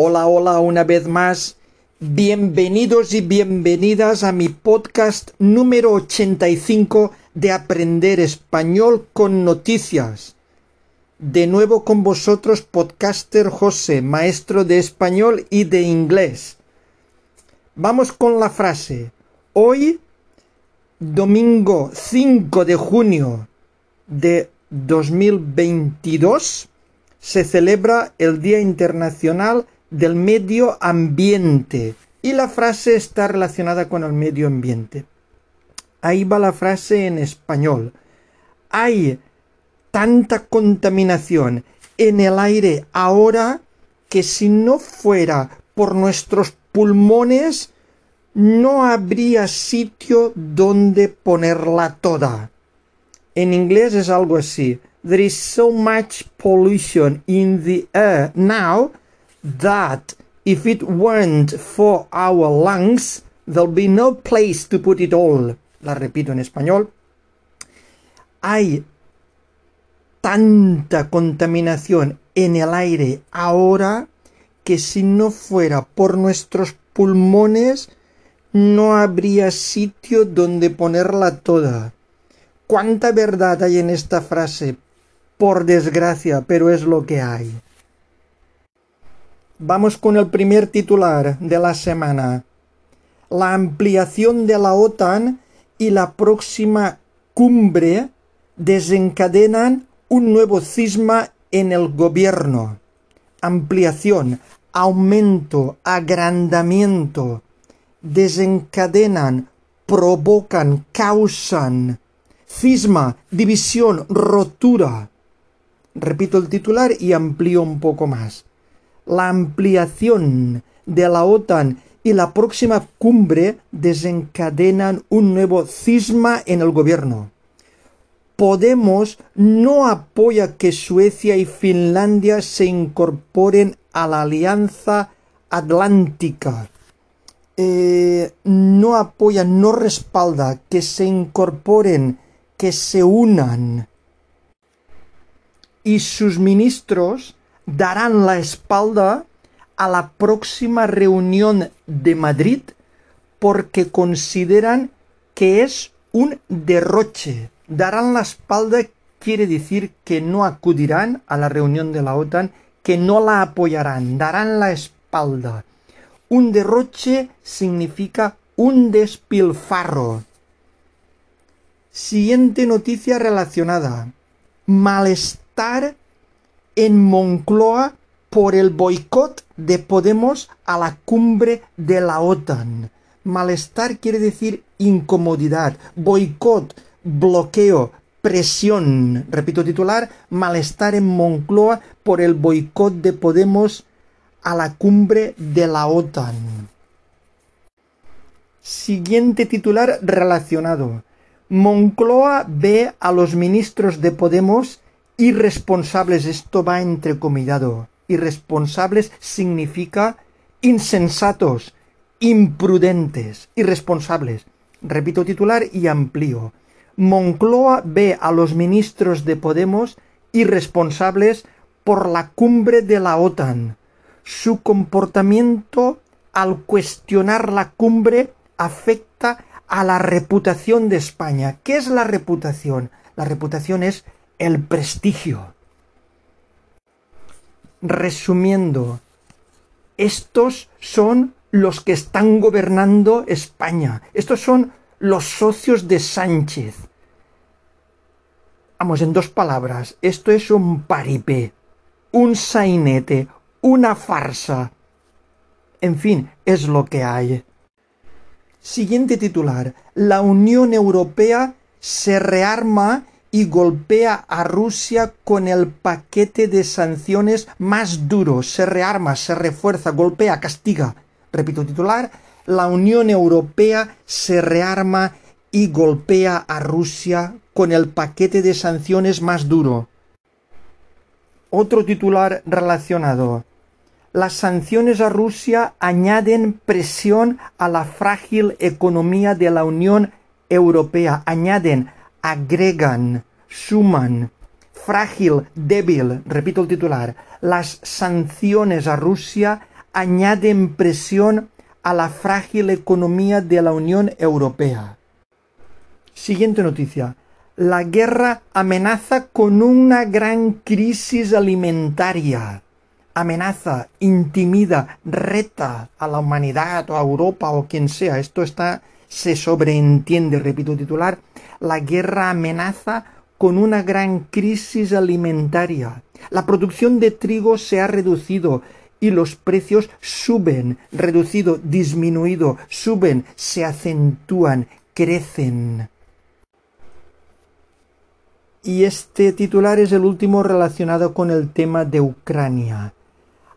Hola, hola una vez más. Bienvenidos y bienvenidas a mi podcast número 85 de Aprender Español con Noticias. De nuevo con vosotros, podcaster José, maestro de español y de inglés. Vamos con la frase. Hoy, domingo 5 de junio de 2022, se celebra el Día Internacional del medio ambiente. Y la frase está relacionada con el medio ambiente. Ahí va la frase en español. Hay tanta contaminación en el aire ahora que si no fuera por nuestros pulmones no habría sitio donde ponerla toda. En inglés es algo así. There is so much pollution in the air now that if it weren't for our lungs, there'll be no place to put it all. La repito en español. Hay tanta contaminación en el aire ahora que si no fuera por nuestros pulmones no habría sitio donde ponerla toda. ¿Cuánta verdad hay en esta frase? Por desgracia, pero es lo que hay. Vamos con el primer titular de la semana. La ampliación de la OTAN y la próxima cumbre desencadenan un nuevo cisma en el gobierno. Ampliación, aumento, agrandamiento. Desencadenan, provocan, causan. Cisma, división, rotura. Repito el titular y amplío un poco más la ampliación de la OTAN y la próxima cumbre desencadenan un nuevo cisma en el gobierno. Podemos no apoya que Suecia y Finlandia se incorporen a la Alianza Atlántica. Eh, no apoya, no respalda que se incorporen, que se unan. Y sus ministros darán la espalda a la próxima reunión de Madrid porque consideran que es un derroche. Darán la espalda quiere decir que no acudirán a la reunión de la OTAN, que no la apoyarán, darán la espalda. Un derroche significa un despilfarro. Siguiente noticia relacionada. Malestar en Moncloa por el boicot de Podemos a la cumbre de la OTAN. Malestar quiere decir incomodidad, boicot, bloqueo, presión. Repito titular, malestar en Moncloa por el boicot de Podemos a la cumbre de la OTAN. Siguiente titular relacionado. Moncloa ve a los ministros de Podemos irresponsables, esto va entrecomillado. Irresponsables significa insensatos, imprudentes, irresponsables. Repito titular y amplío. Moncloa ve a los ministros de Podemos irresponsables por la cumbre de la OTAN. Su comportamiento al cuestionar la cumbre afecta a la reputación de España. ¿Qué es la reputación? La reputación es el prestigio. Resumiendo, estos son los que están gobernando España. Estos son los socios de Sánchez. Vamos, en dos palabras, esto es un paripé, un sainete, una farsa. En fin, es lo que hay. Siguiente titular. La Unión Europea se rearma y golpea a Rusia con el paquete de sanciones más duro, se rearma, se refuerza, golpea, castiga. Repito titular, la Unión Europea se rearma y golpea a Rusia con el paquete de sanciones más duro. Otro titular relacionado. Las sanciones a Rusia añaden presión a la frágil economía de la Unión Europea, añaden agregan, suman, frágil, débil, repito el titular, las sanciones a Rusia añaden presión a la frágil economía de la Unión Europea. Siguiente noticia. La guerra amenaza con una gran crisis alimentaria. Amenaza, intimida, reta a la humanidad o a Europa o quien sea. Esto está, se sobreentiende, repito titular. La guerra amenaza con una gran crisis alimentaria. La producción de trigo se ha reducido y los precios suben, reducido, disminuido, suben, se acentúan, crecen. Y este titular es el último relacionado con el tema de Ucrania.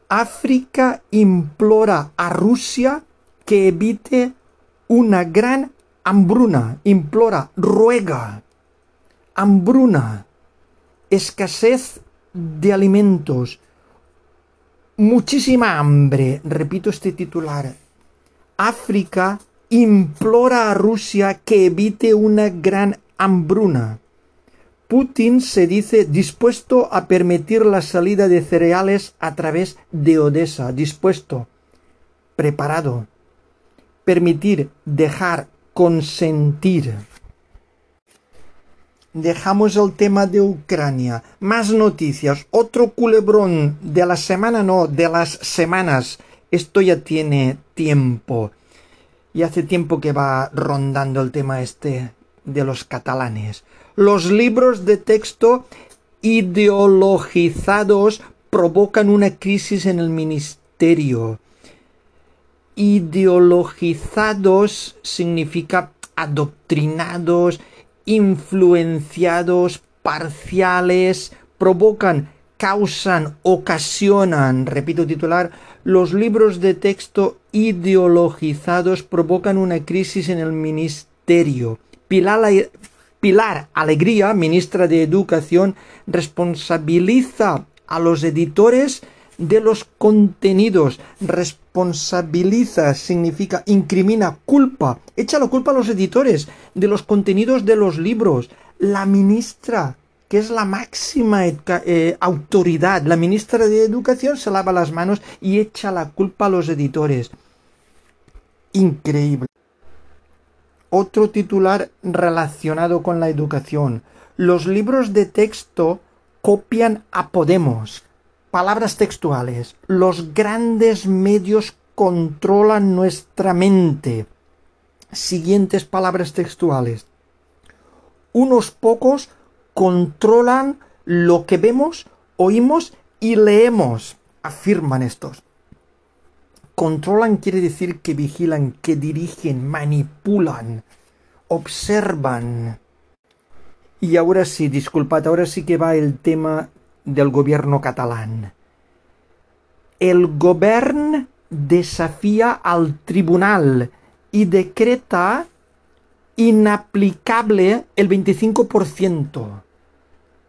África implora a Rusia que evite una gran hambruna, implora, ruega, hambruna, escasez de alimentos, muchísima hambre, repito este titular. África implora a Rusia que evite una gran hambruna. Putin se dice dispuesto a permitir la salida de cereales a través de Odessa, dispuesto, preparado, permitir, dejar, consentir. Dejamos el tema de Ucrania. Más noticias. Otro culebrón de la semana, no, de las semanas. Esto ya tiene tiempo. Y hace tiempo que va rondando el tema este de los catalanes. Los libros de texto ideologizados provocan una crisis en el ministerio. Ideologizados significa adoctrinados, influenciados, parciales, provocan, causan, ocasionan, repito titular, los libros de texto ideologizados provocan una crisis en el ministerio. Pilar, Alegría, ministra de Educación, responsabiliza a los editores de los contenidos. Responsabiliza significa incrimina, culpa, echa la culpa a los editores de los contenidos de los libros. La ministra, que es la máxima eh, autoridad, la ministra de Educación se lava las manos y echa la culpa a los editores. Increíble. Otro titular relacionado con la educación. Los libros de texto copian a Podemos. Palabras textuales. Los grandes medios controlan nuestra mente. Siguientes palabras textuales. Unos pocos controlan lo que vemos, oímos y leemos, afirman estos. Controlan quiere decir que vigilan, que dirigen, manipulan, observan. Y ahora sí, disculpad, ahora sí que va el tema del gobierno catalán. El gobierno desafía al tribunal y decreta inaplicable el 25%.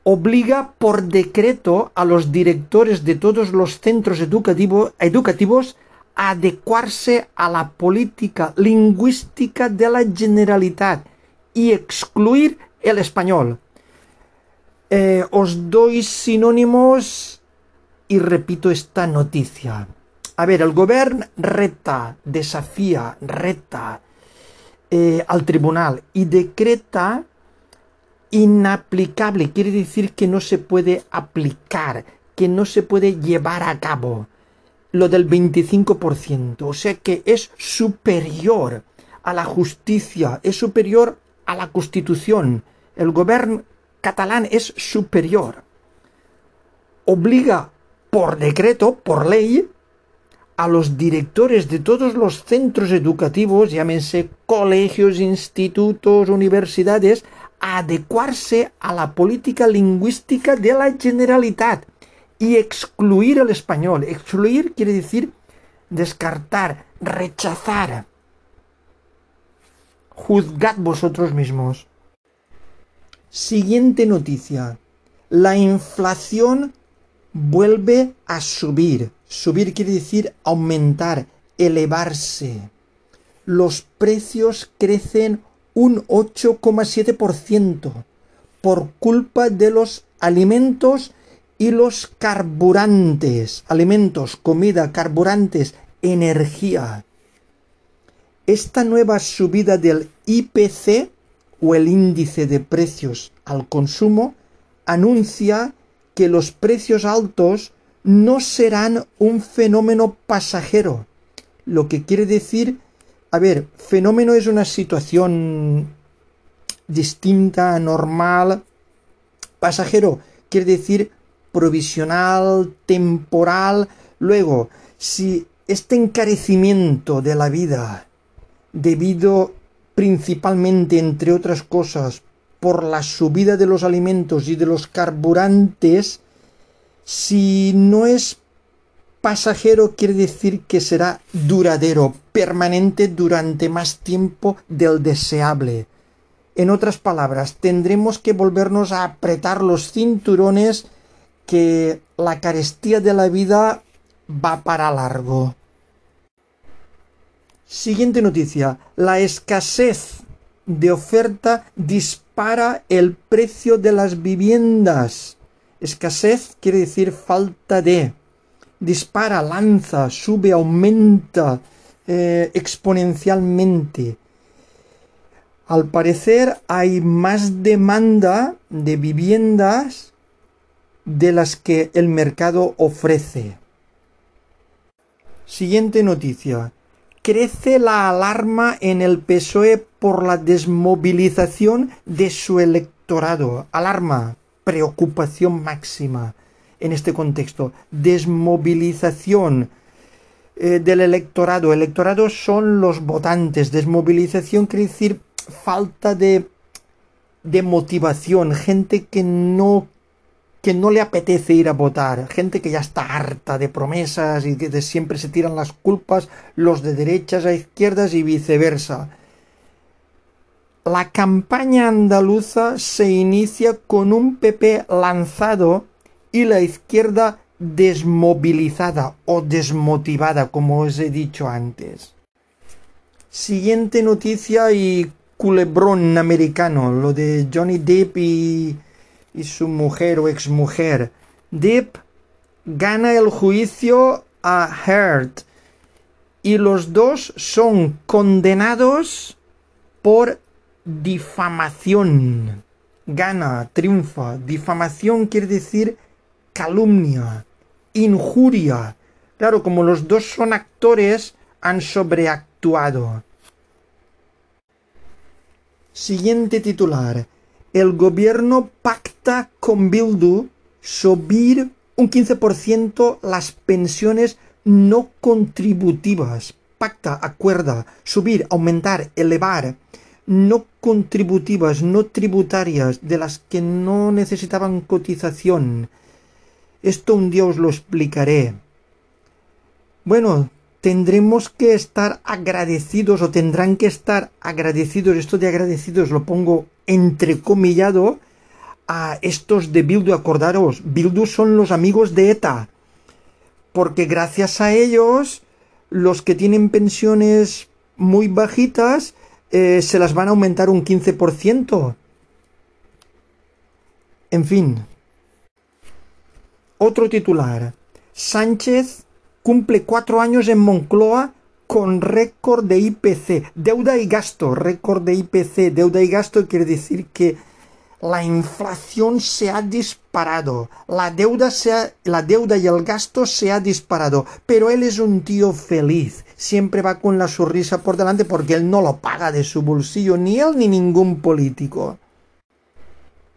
Obliga por decreto a los directores de todos los centros educativos adecuarse a la política lingüística de la Generalitat y excluir el español. Eh, os doy sinónimos y repito esta noticia. A ver, el gobierno reta, desafía, reta eh, al tribunal y decreta inaplicable, quiere decir que no se puede aplicar, que no se puede llevar a cabo lo del 25%, o sea que es superior a la justicia, es superior a la constitución. El gobierno catalán es superior. Obliga por decreto, por ley, a los directores de todos los centros educativos, llámense colegios, institutos, universidades, a adecuarse a la política lingüística de la Generalitat y excluir el español. Excluir quiere decir descartar, rechazar. Juzgad vosotros mismos. Siguiente noticia. La inflación vuelve a subir. Subir quiere decir aumentar, elevarse. Los precios crecen un 8,7% por culpa de los alimentos y los carburantes, alimentos, comida, carburantes, energía. Esta nueva subida del IPC o el índice de precios al consumo anuncia que los precios altos no serán un fenómeno pasajero, lo que quiere decir, a ver, fenómeno es una situación distinta, normal, pasajero quiere decir provisional, temporal. Luego, si este encarecimiento de la vida, debido principalmente, entre otras cosas, por la subida de los alimentos y de los carburantes, si no es pasajero quiere decir que será duradero, permanente durante más tiempo del deseable. En otras palabras, tendremos que volvernos a apretar los cinturones que la carestía de la vida va para largo. Siguiente noticia. La escasez de oferta dispara el precio de las viviendas. Escasez quiere decir falta de. Dispara, lanza, sube, aumenta eh, exponencialmente. Al parecer hay más demanda de viviendas de las que el mercado ofrece. Siguiente noticia. Crece la alarma en el PSOE por la desmovilización de su electorado. Alarma, preocupación máxima en este contexto. Desmovilización eh, del electorado. Electorado son los votantes. Desmovilización quiere decir falta de, de motivación. Gente que no que no le apetece ir a votar, gente que ya está harta de promesas y que de siempre se tiran las culpas los de derechas a izquierdas y viceversa. La campaña andaluza se inicia con un PP lanzado y la izquierda desmovilizada o desmotivada, como os he dicho antes. Siguiente noticia y culebrón americano, lo de Johnny Depp y y su mujer o exmujer. Depp gana el juicio a Heard y los dos son condenados por difamación. Gana, triunfa. Difamación quiere decir calumnia, injuria. Claro, como los dos son actores, han sobreactuado. Siguiente titular el gobierno pacta con Bildu subir un 15% las pensiones no contributivas. Pacta, acuerda, subir, aumentar, elevar, no contributivas, no tributarias, de las que no necesitaban cotización. Esto un día os lo explicaré. Bueno, tendremos que estar agradecidos o tendrán que estar agradecidos, esto de agradecidos lo pongo entrecomillado, a estos de Bildu, acordaros, Bildu son los amigos de ETA, porque gracias a ellos los que tienen pensiones muy bajitas eh, se las van a aumentar un 15%. En fin. Otro titular. Sánchez cumple cuatro años en Moncloa con récord de IPC. Deuda y gasto, récord de IPC. Deuda y gasto quiere decir que la inflación se ha disparado, la deuda, se la deuda y el gasto se ha disparado, pero él es un tío feliz, siempre va con la sonrisa por delante porque él no lo paga de su bolsillo, ni él ni ningún político.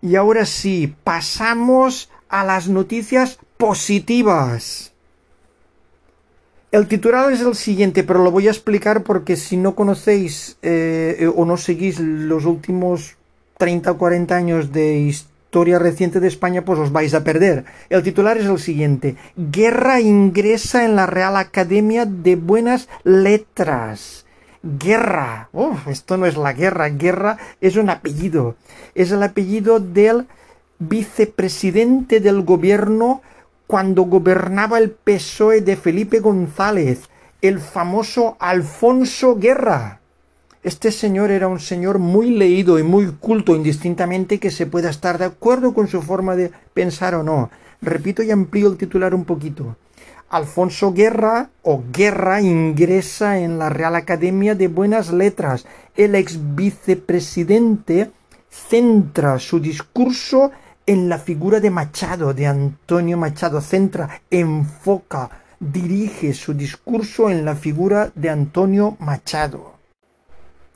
Y ahora sí, pasamos a las noticias positivas. El titular es el siguiente, pero lo voy a explicar porque si no conocéis eh, o no seguís los últimos 30 o 40 años de historia reciente de España, pues os vais a perder. El titular es el siguiente. Guerra ingresa en la Real Academia de Buenas Letras. Guerra. Uf, esto no es la guerra. Guerra es un apellido. Es el apellido del vicepresidente del gobierno cuando gobernaba el PSOE de Felipe González, el famoso Alfonso Guerra. Este señor era un señor muy leído y muy culto, indistintamente que se pueda estar de acuerdo con su forma de pensar o no. Repito y amplío el titular un poquito. Alfonso Guerra o Guerra ingresa en la Real Academia de Buenas Letras. El ex vicepresidente centra su discurso en la figura de Machado, de Antonio Machado. Centra, enfoca, dirige su discurso en la figura de Antonio Machado.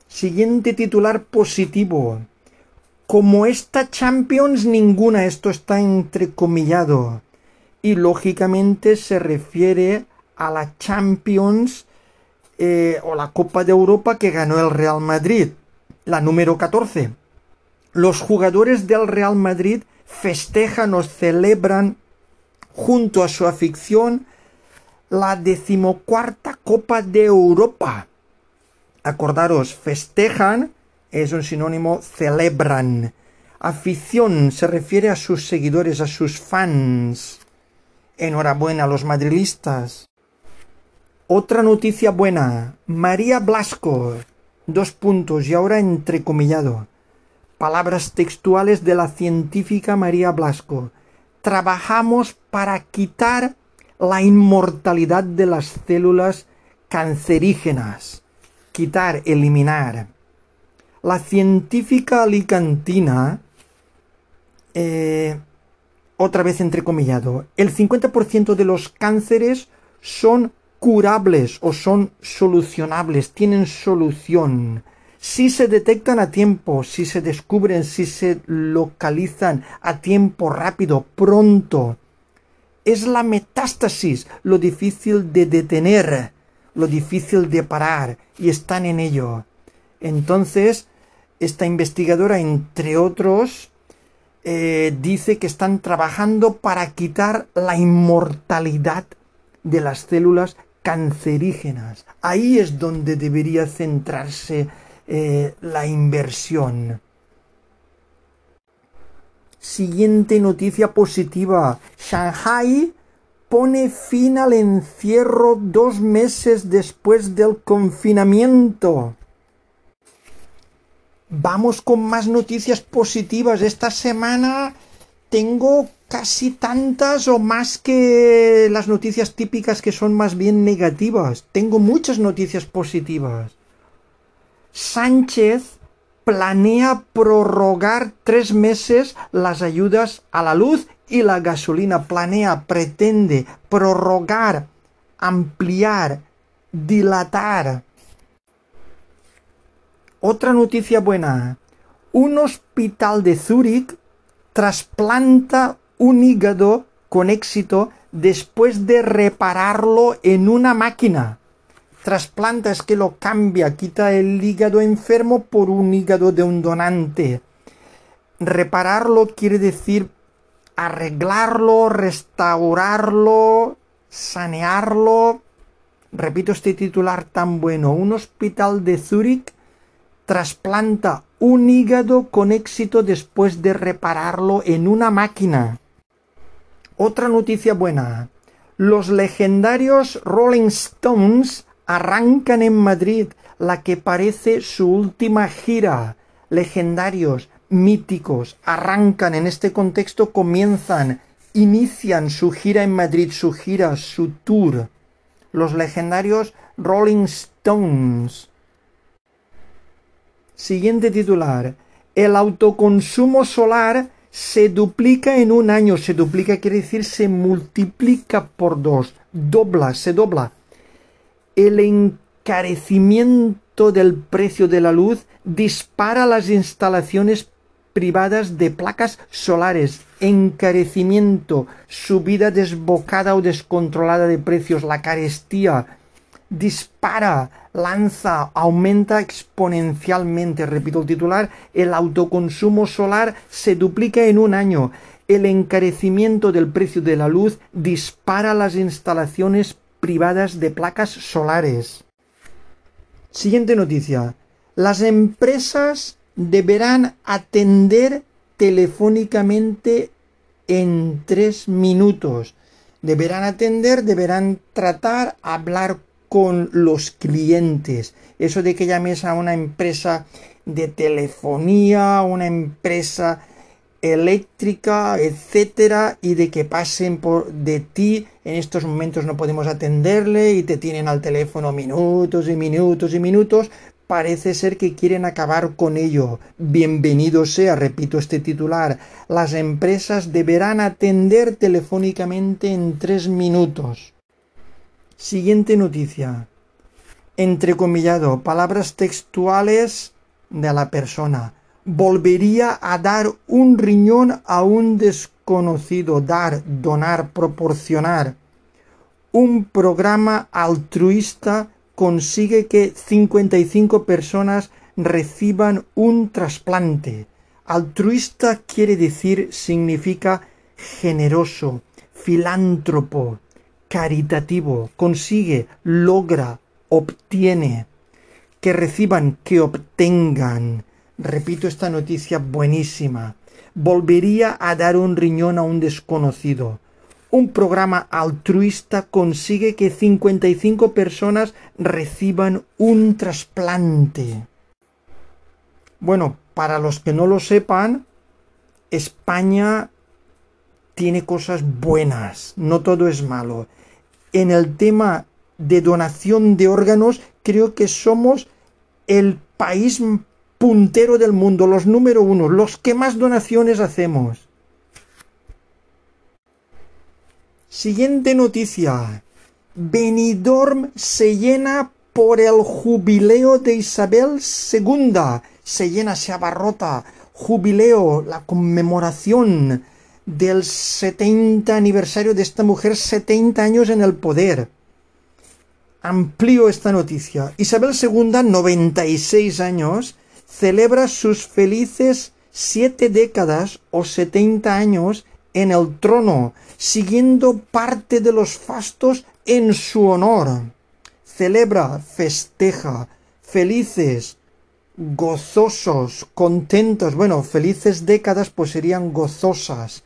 Siguiente titular positivo. Como esta Champions ninguna, esto está entrecomillado. Y lógicamente se refiere a la Champions eh, o la Copa de Europa que ganó el Real Madrid, la número 14. Los jugadores del Real Madrid festejan o celebran junto a su afición la decimocuarta Copa de Europa. Acordaros, festejan es un sinónimo celebran. Afición se refiere a sus seguidores, a sus fans. Enhorabuena a los madrilistas. Otra noticia buena. María Blasco. Dos puntos y ahora entrecomillado. Palabras textuales de la científica María Blasco. Trabajamos para quitar la inmortalidad de las células cancerígenas. Quitar, eliminar. La científica alicantina, eh, otra vez entrecomillado, el 50% de los cánceres son curables o son solucionables, tienen solución. Si se detectan a tiempo, si se descubren, si se localizan a tiempo rápido, pronto, es la metástasis lo difícil de detener, lo difícil de parar, y están en ello. Entonces, esta investigadora, entre otros, eh, dice que están trabajando para quitar la inmortalidad de las células cancerígenas. Ahí es donde debería centrarse eh, la inversión. Siguiente noticia positiva. Shanghai pone fin al encierro dos meses después del confinamiento. Vamos con más noticias positivas. Esta semana tengo casi tantas o más que las noticias típicas que son más bien negativas. Tengo muchas noticias positivas. Sánchez planea prorrogar tres meses las ayudas a la luz y la gasolina. Planea, pretende prorrogar, ampliar, dilatar. Otra noticia buena. Un hospital de Zúrich trasplanta un hígado con éxito después de repararlo en una máquina trasplanta es que lo cambia, quita el hígado enfermo por un hígado de un donante. Repararlo quiere decir arreglarlo, restaurarlo, sanearlo. Repito este titular tan bueno. Un hospital de Zúrich trasplanta un hígado con éxito después de repararlo en una máquina. Otra noticia buena. Los legendarios Rolling Stones arrancan en Madrid la que parece su última gira. Legendarios, míticos, arrancan en este contexto, comienzan, inician su gira en Madrid, su gira, su tour. Los legendarios Rolling Stones. Siguiente titular. El autoconsumo solar se duplica en un año. Se duplica quiere decir se multiplica por dos. Dobla, se dobla el encarecimiento del precio de la luz dispara las instalaciones privadas de placas solares, encarecimiento, subida desbocada o descontrolada de precios, la carestía, dispara, lanza, aumenta exponencialmente. Repito el titular, el autoconsumo solar se duplica en un año. El encarecimiento del precio de la luz dispara las instalaciones privadas de placas solares. Siguiente noticia. Las empresas deberán atender telefónicamente en tres minutos. Deberán atender, deberán tratar, hablar con los clientes. Eso de que llames a una empresa de telefonía, una empresa eléctrica, etcétera, y de que pasen por de ti. En estos momentos no podemos atenderle y te tienen al teléfono minutos y minutos y minutos. Parece ser que quieren acabar con ello. Bienvenido sea, repito este titular. Las empresas deberán atender telefónicamente en tres minutos. Siguiente noticia. Entrecomillado, palabras textuales de la persona volvería a dar un riñón a un desconocido, dar, donar, proporcionar. Un programa altruista consigue que 55 personas reciban un trasplante. Altruista quiere decir, significa generoso, filántropo, caritativo, consigue, logra, obtiene, que reciban, que obtengan, repito esta noticia buenísima, volvería a dar un riñón a un desconocido. Un programa altruista consigue que 55 personas reciban un trasplante. Bueno, para los que no lo sepan, España tiene cosas buenas, no todo es malo. En el tema de donación de órganos, creo que somos el país puntero del mundo, los número uno, los que más donaciones hacemos. Siguiente noticia. Benidorm se llena por el jubileo de Isabel II. Se llena, se abarrota. Jubileo, la conmemoración del 70 aniversario de esta mujer, 70 años en el poder. Amplío esta noticia. Isabel II, 96 años, celebra sus felices siete décadas o setenta años en el trono, siguiendo parte de los fastos en su honor. Celebra, festeja, felices, gozosos, contentos. Bueno, felices décadas pues serían gozosas.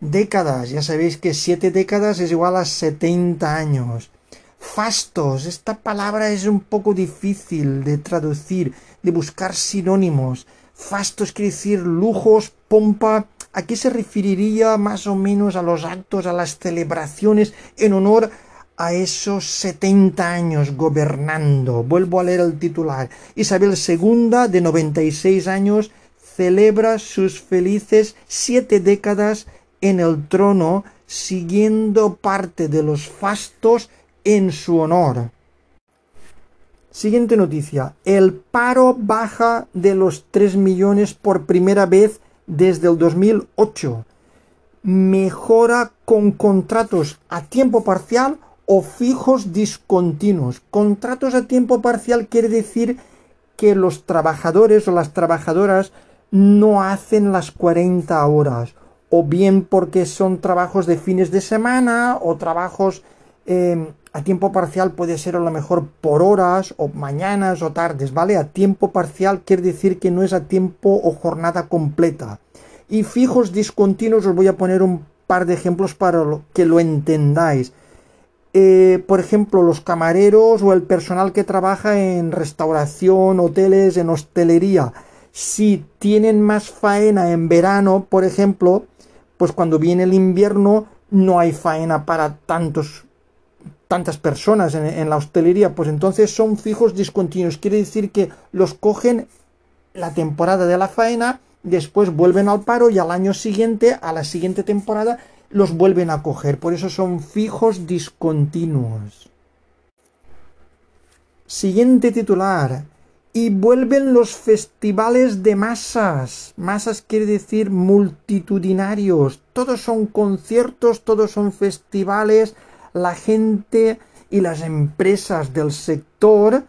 Décadas, ya sabéis que siete décadas es igual a setenta años. Fastos, esta palabra es un poco difícil de traducir, de buscar sinónimos. Fastos quiere decir lujos, pompa. ¿A qué se referiría más o menos a los actos, a las celebraciones en honor a esos 70 años gobernando? Vuelvo a leer el titular. Isabel II, de 96 años, celebra sus felices siete décadas en el trono, siguiendo parte de los fastos en su honor. Siguiente noticia. El paro baja de los 3 millones por primera vez desde el 2008. Mejora con contratos a tiempo parcial o fijos discontinuos. Contratos a tiempo parcial quiere decir que los trabajadores o las trabajadoras no hacen las 40 horas o bien porque son trabajos de fines de semana o trabajos eh, a tiempo parcial puede ser a lo mejor por horas o mañanas o tardes, ¿vale? A tiempo parcial quiere decir que no es a tiempo o jornada completa. Y fijos discontinuos os voy a poner un par de ejemplos para que lo entendáis. Eh, por ejemplo, los camareros o el personal que trabaja en restauración, hoteles, en hostelería. Si tienen más faena en verano, por ejemplo, pues cuando viene el invierno no hay faena para tantos tantas personas en, la hostelería, pues entonces son fijos discontinuos. Quiere decir que los cogen la temporada de la faena, después vuelven al paro y al año siguiente, a la siguiente temporada, los vuelven a coger. Por eso son fijos discontinuos. Siguiente titular. Y vuelven los festivales de masas. Masas quiere decir multitudinarios. Todos son conciertos, todos son festivales la gente y las empresas del sector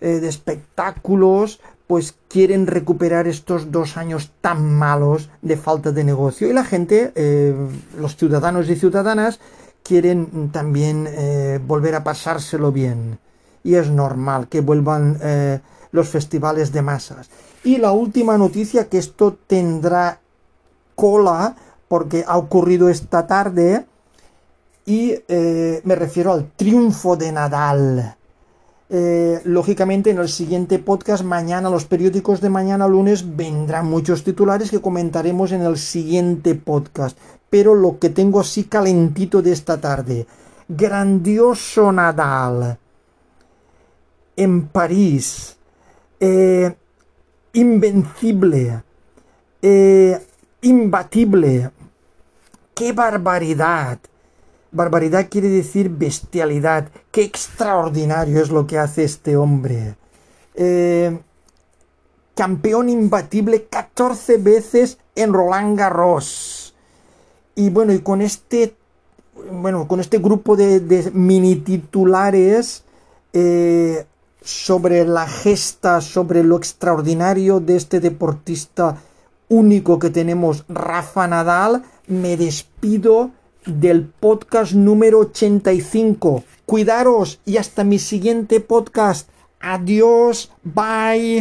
eh, de espectáculos pues quieren recuperar estos dos años tan malos de falta de negocio y la gente, eh, los ciudadanos y ciudadanas quieren también eh, volver a pasárselo bien y es normal que vuelvan los festivales de masas. Y la última noticia que esto tendrá cola porque ha ocurrido esta tarde y eh, me refiero al triunfo de Nadal. Eh, lógicamente en el siguiente podcast, mañana, los periódicos de mañana lunes, vendrán muchos titulares que comentaremos en el siguiente podcast. Pero lo que tengo así calentito de esta tarde. Grandioso Nadal. En París. Eh, invencible. Imbatible. ¡Qué barbaridad! Barbaridad quiere decir bestialidad. Qué extraordinario es lo que hace este hombre. Eh, campeón imbatible 14 veces en Roland Garros. Y bueno, y con este, bueno, con este grupo de, mini titulares eh, sobre la gesta, sobre lo extraordinario de este deportista único que tenemos, Rafa Nadal, me despido del podcast número 85. Cuidaros y hasta mi siguiente podcast. Adiós, bye.